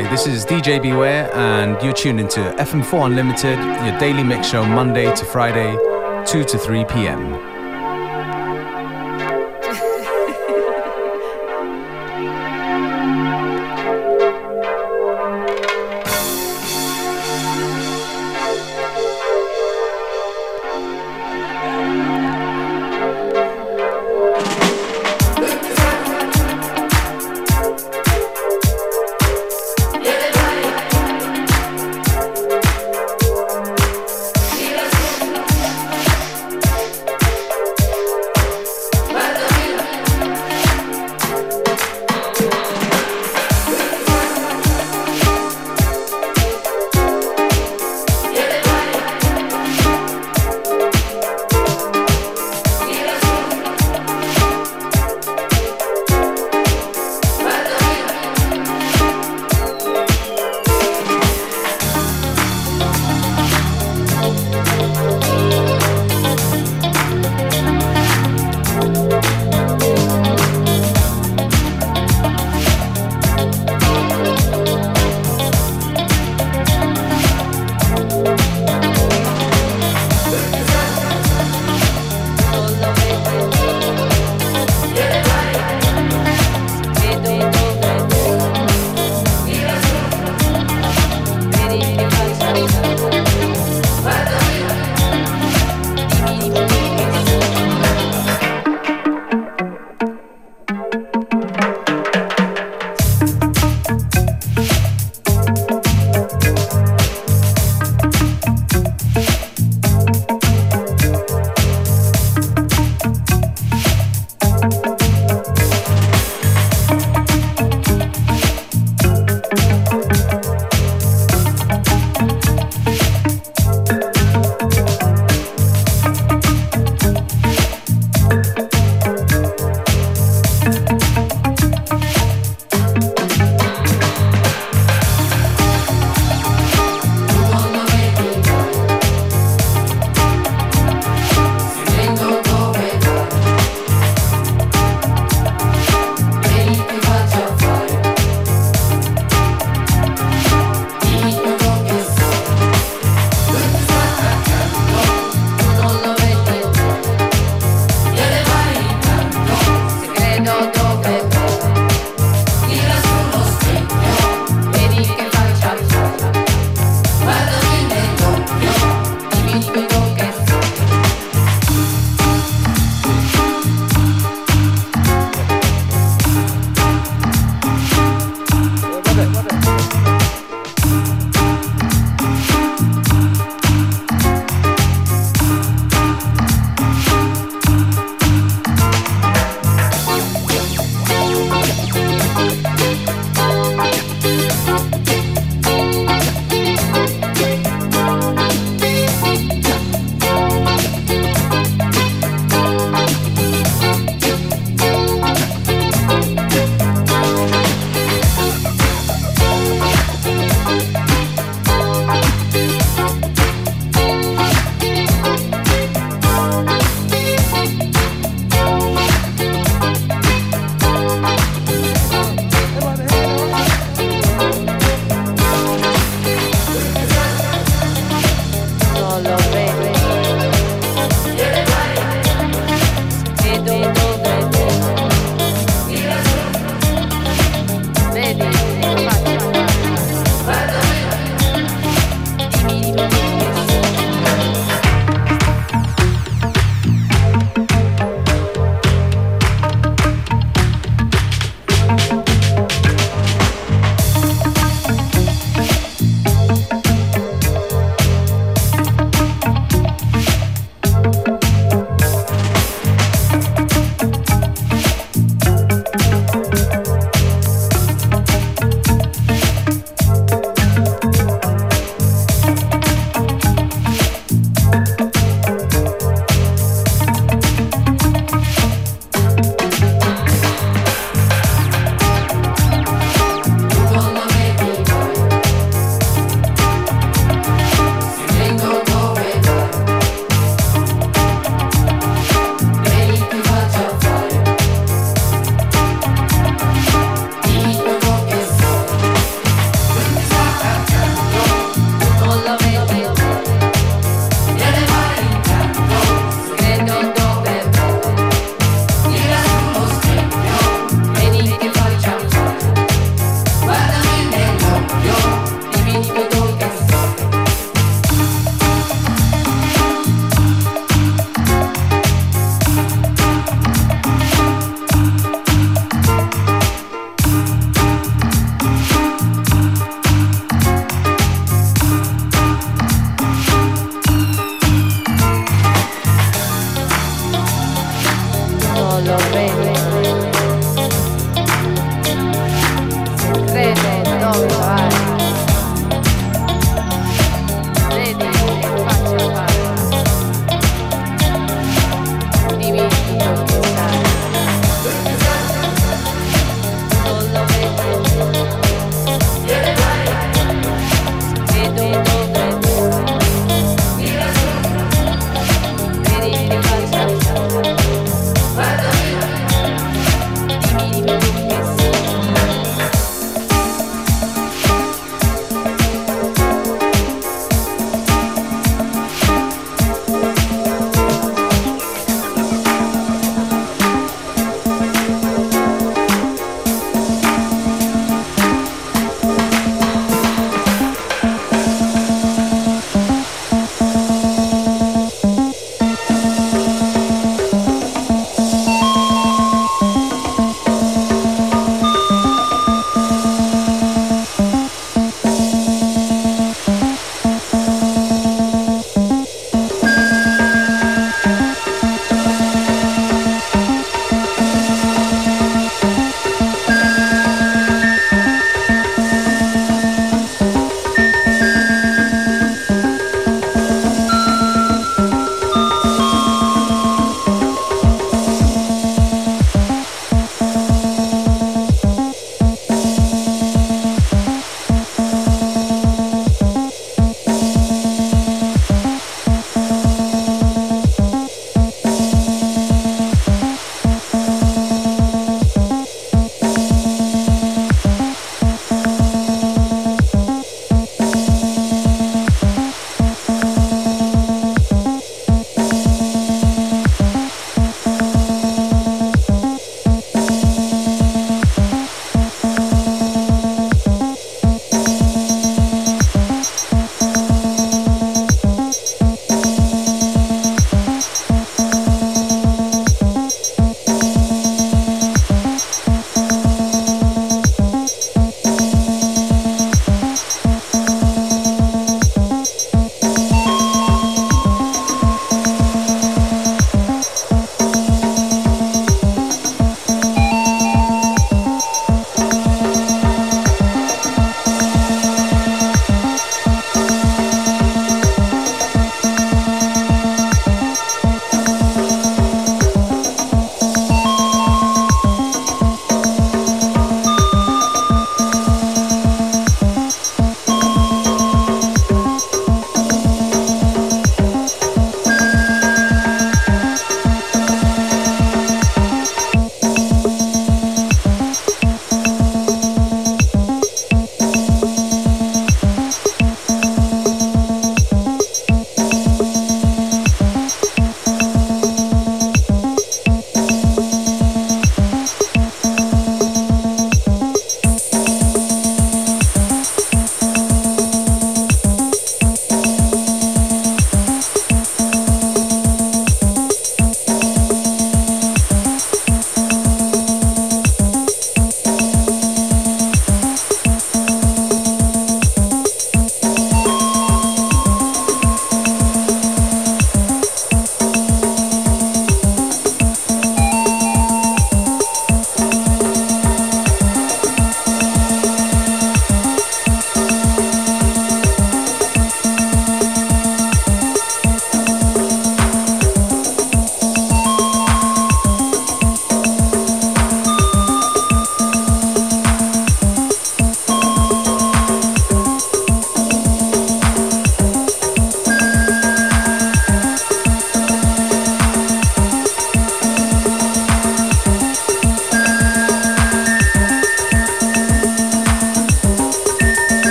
Hi, this is DJ Beware, and you're tuned into FM4 Unlimited, your daily mix show Monday to Friday, 2 to 3 p.m.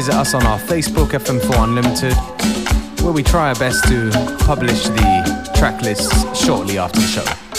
visit us on our Facebook FM4 Unlimited, where we try our best to publish the track lists shortly after the show.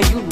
yeah, you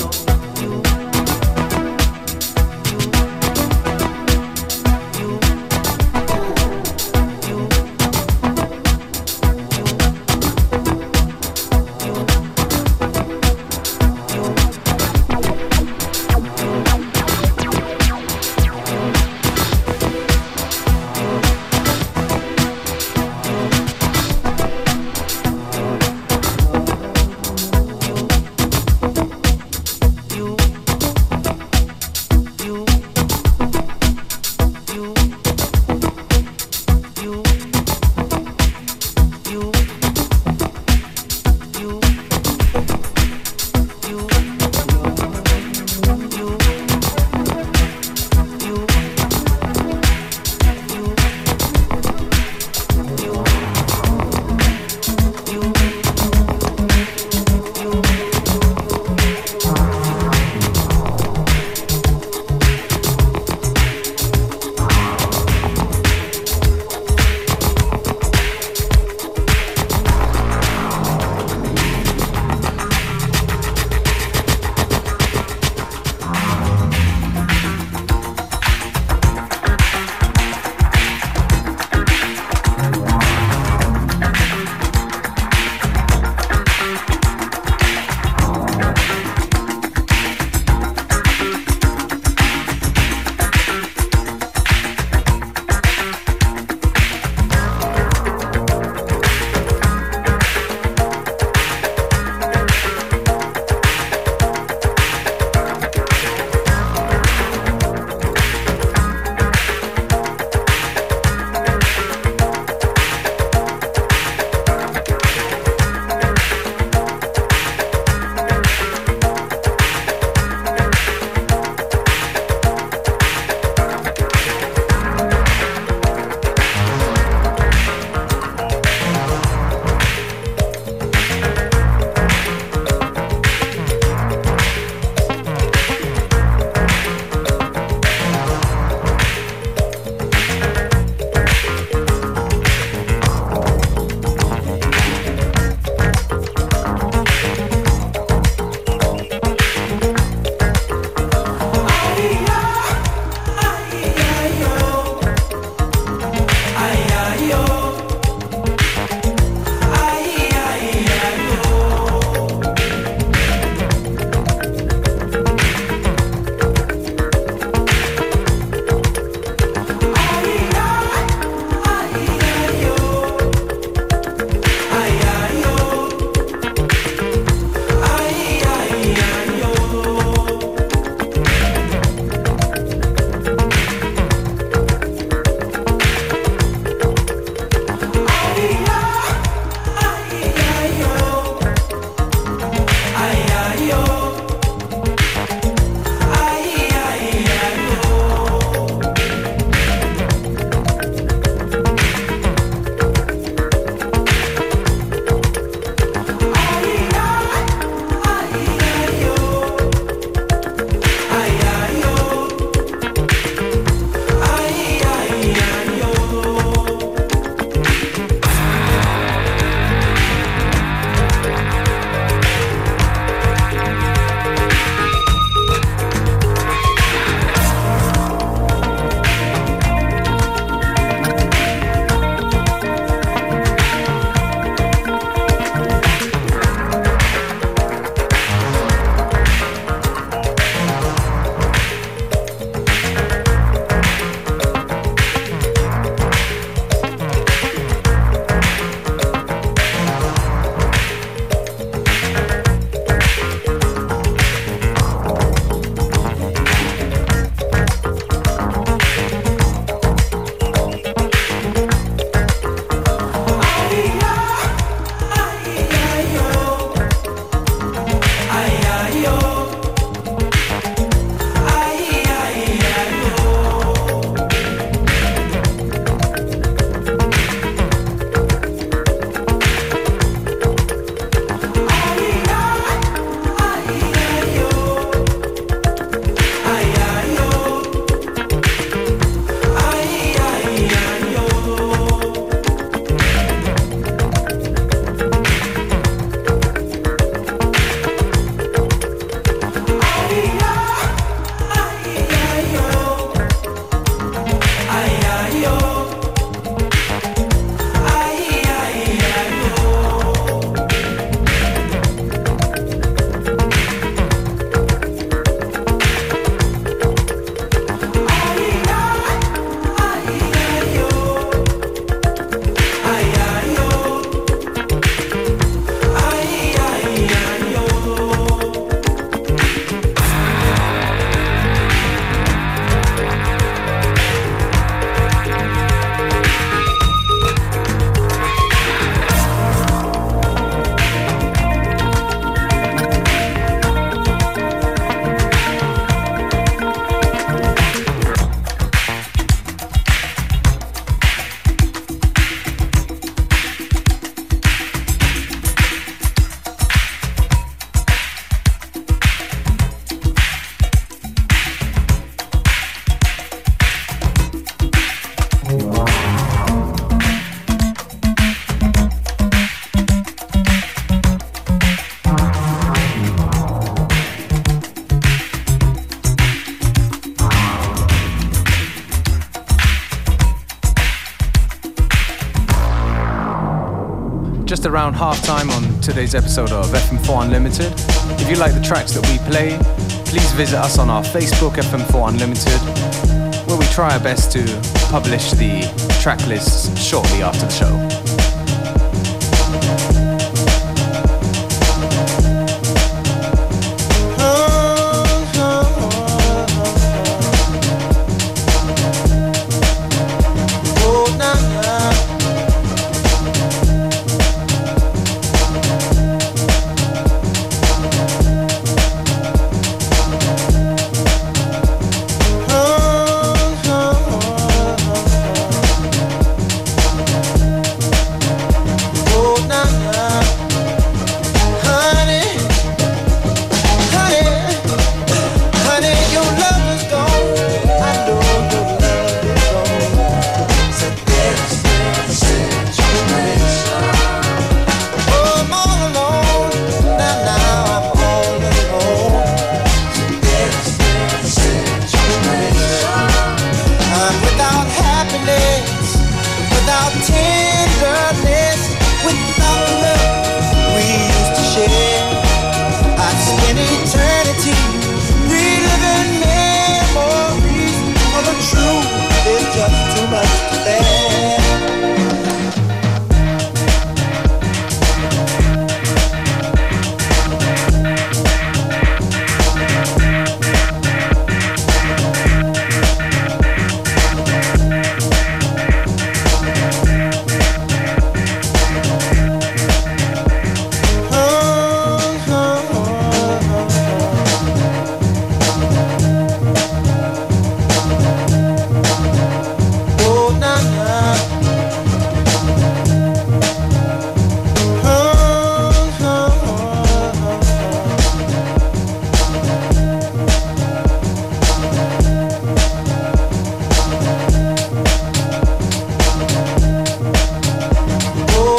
today's episode of FM4 Unlimited. If you like the tracks that we play, please visit us on our Facebook FM4 Unlimited, where we try our best to publish the track lists shortly after the show.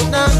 now.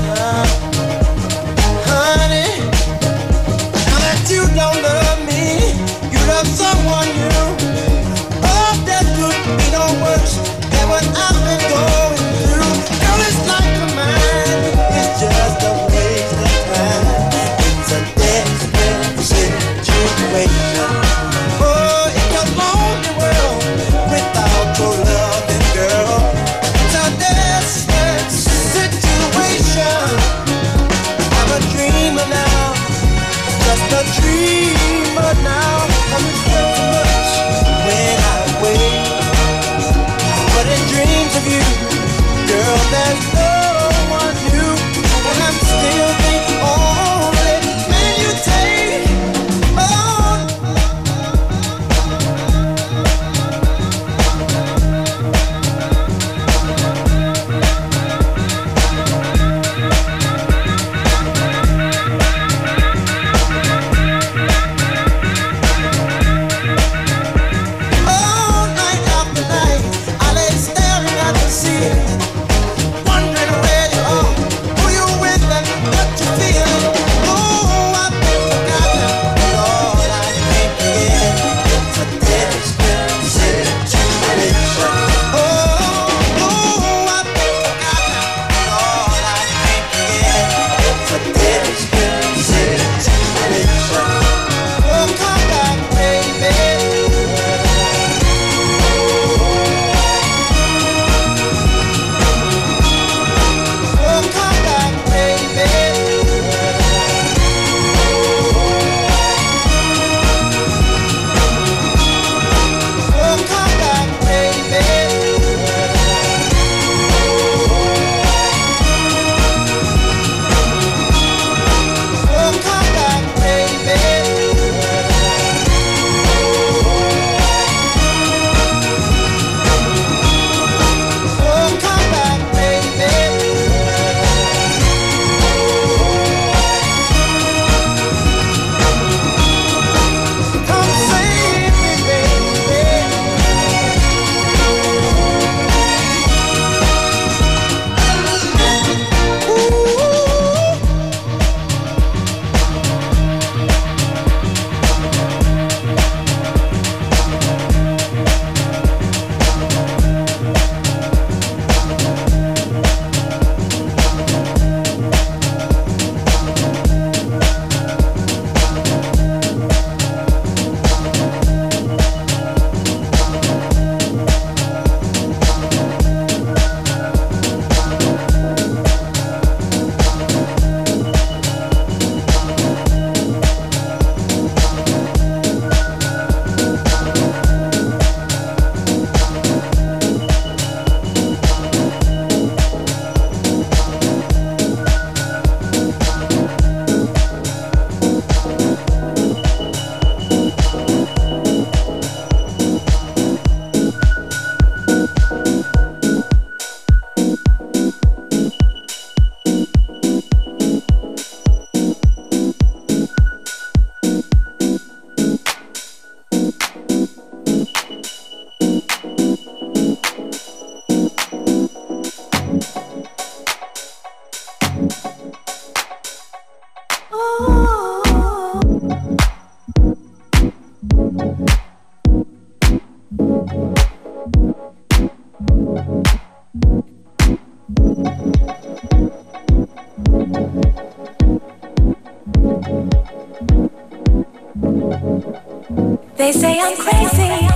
I'm crazy.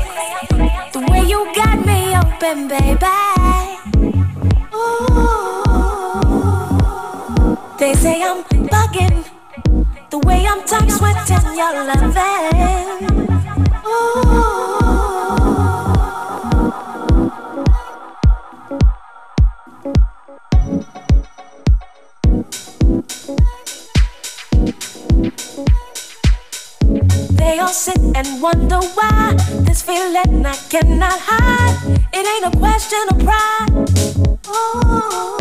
The way you got me open, baby. Ooh. They say I'm bugging. The way I'm tongue sweating, you're loving. Ooh. and wonder why this feeling I cannot hide. It ain't a question of pride. Ooh.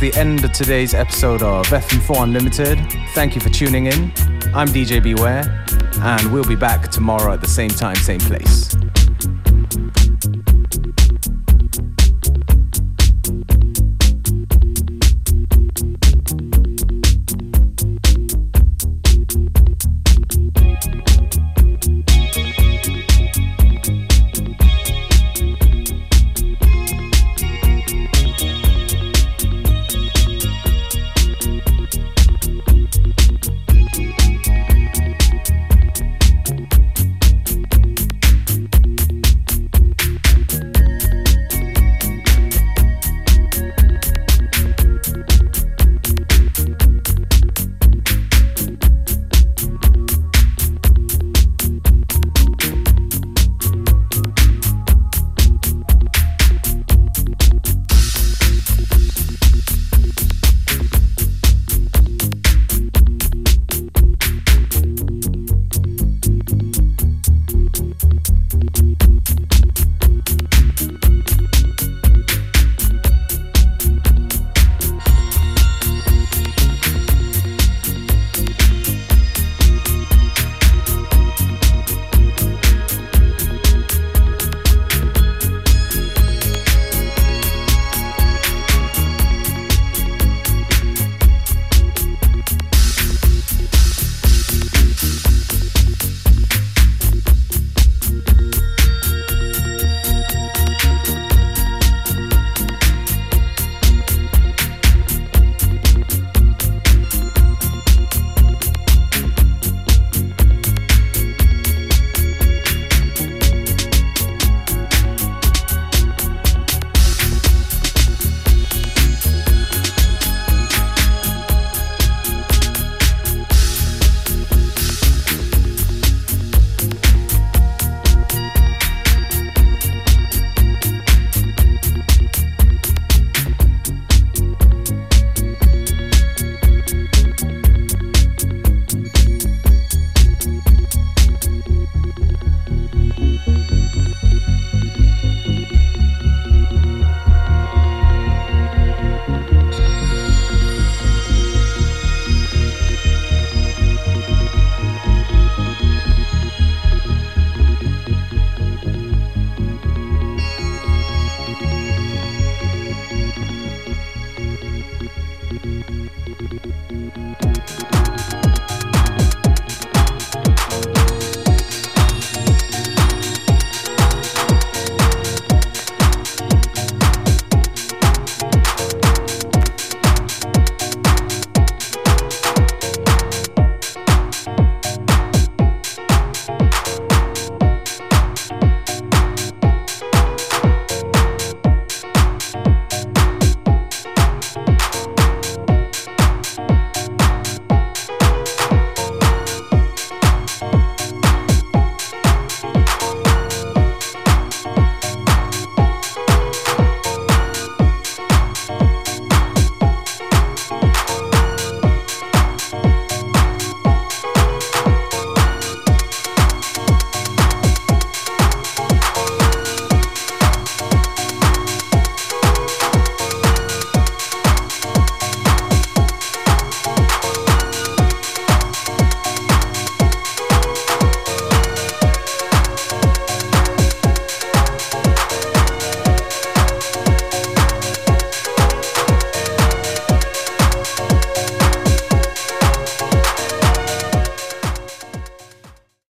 The end of today's episode of FM4 Unlimited. Thank you for tuning in. I'm DJ Beware, and we'll be back tomorrow at the same time, same place.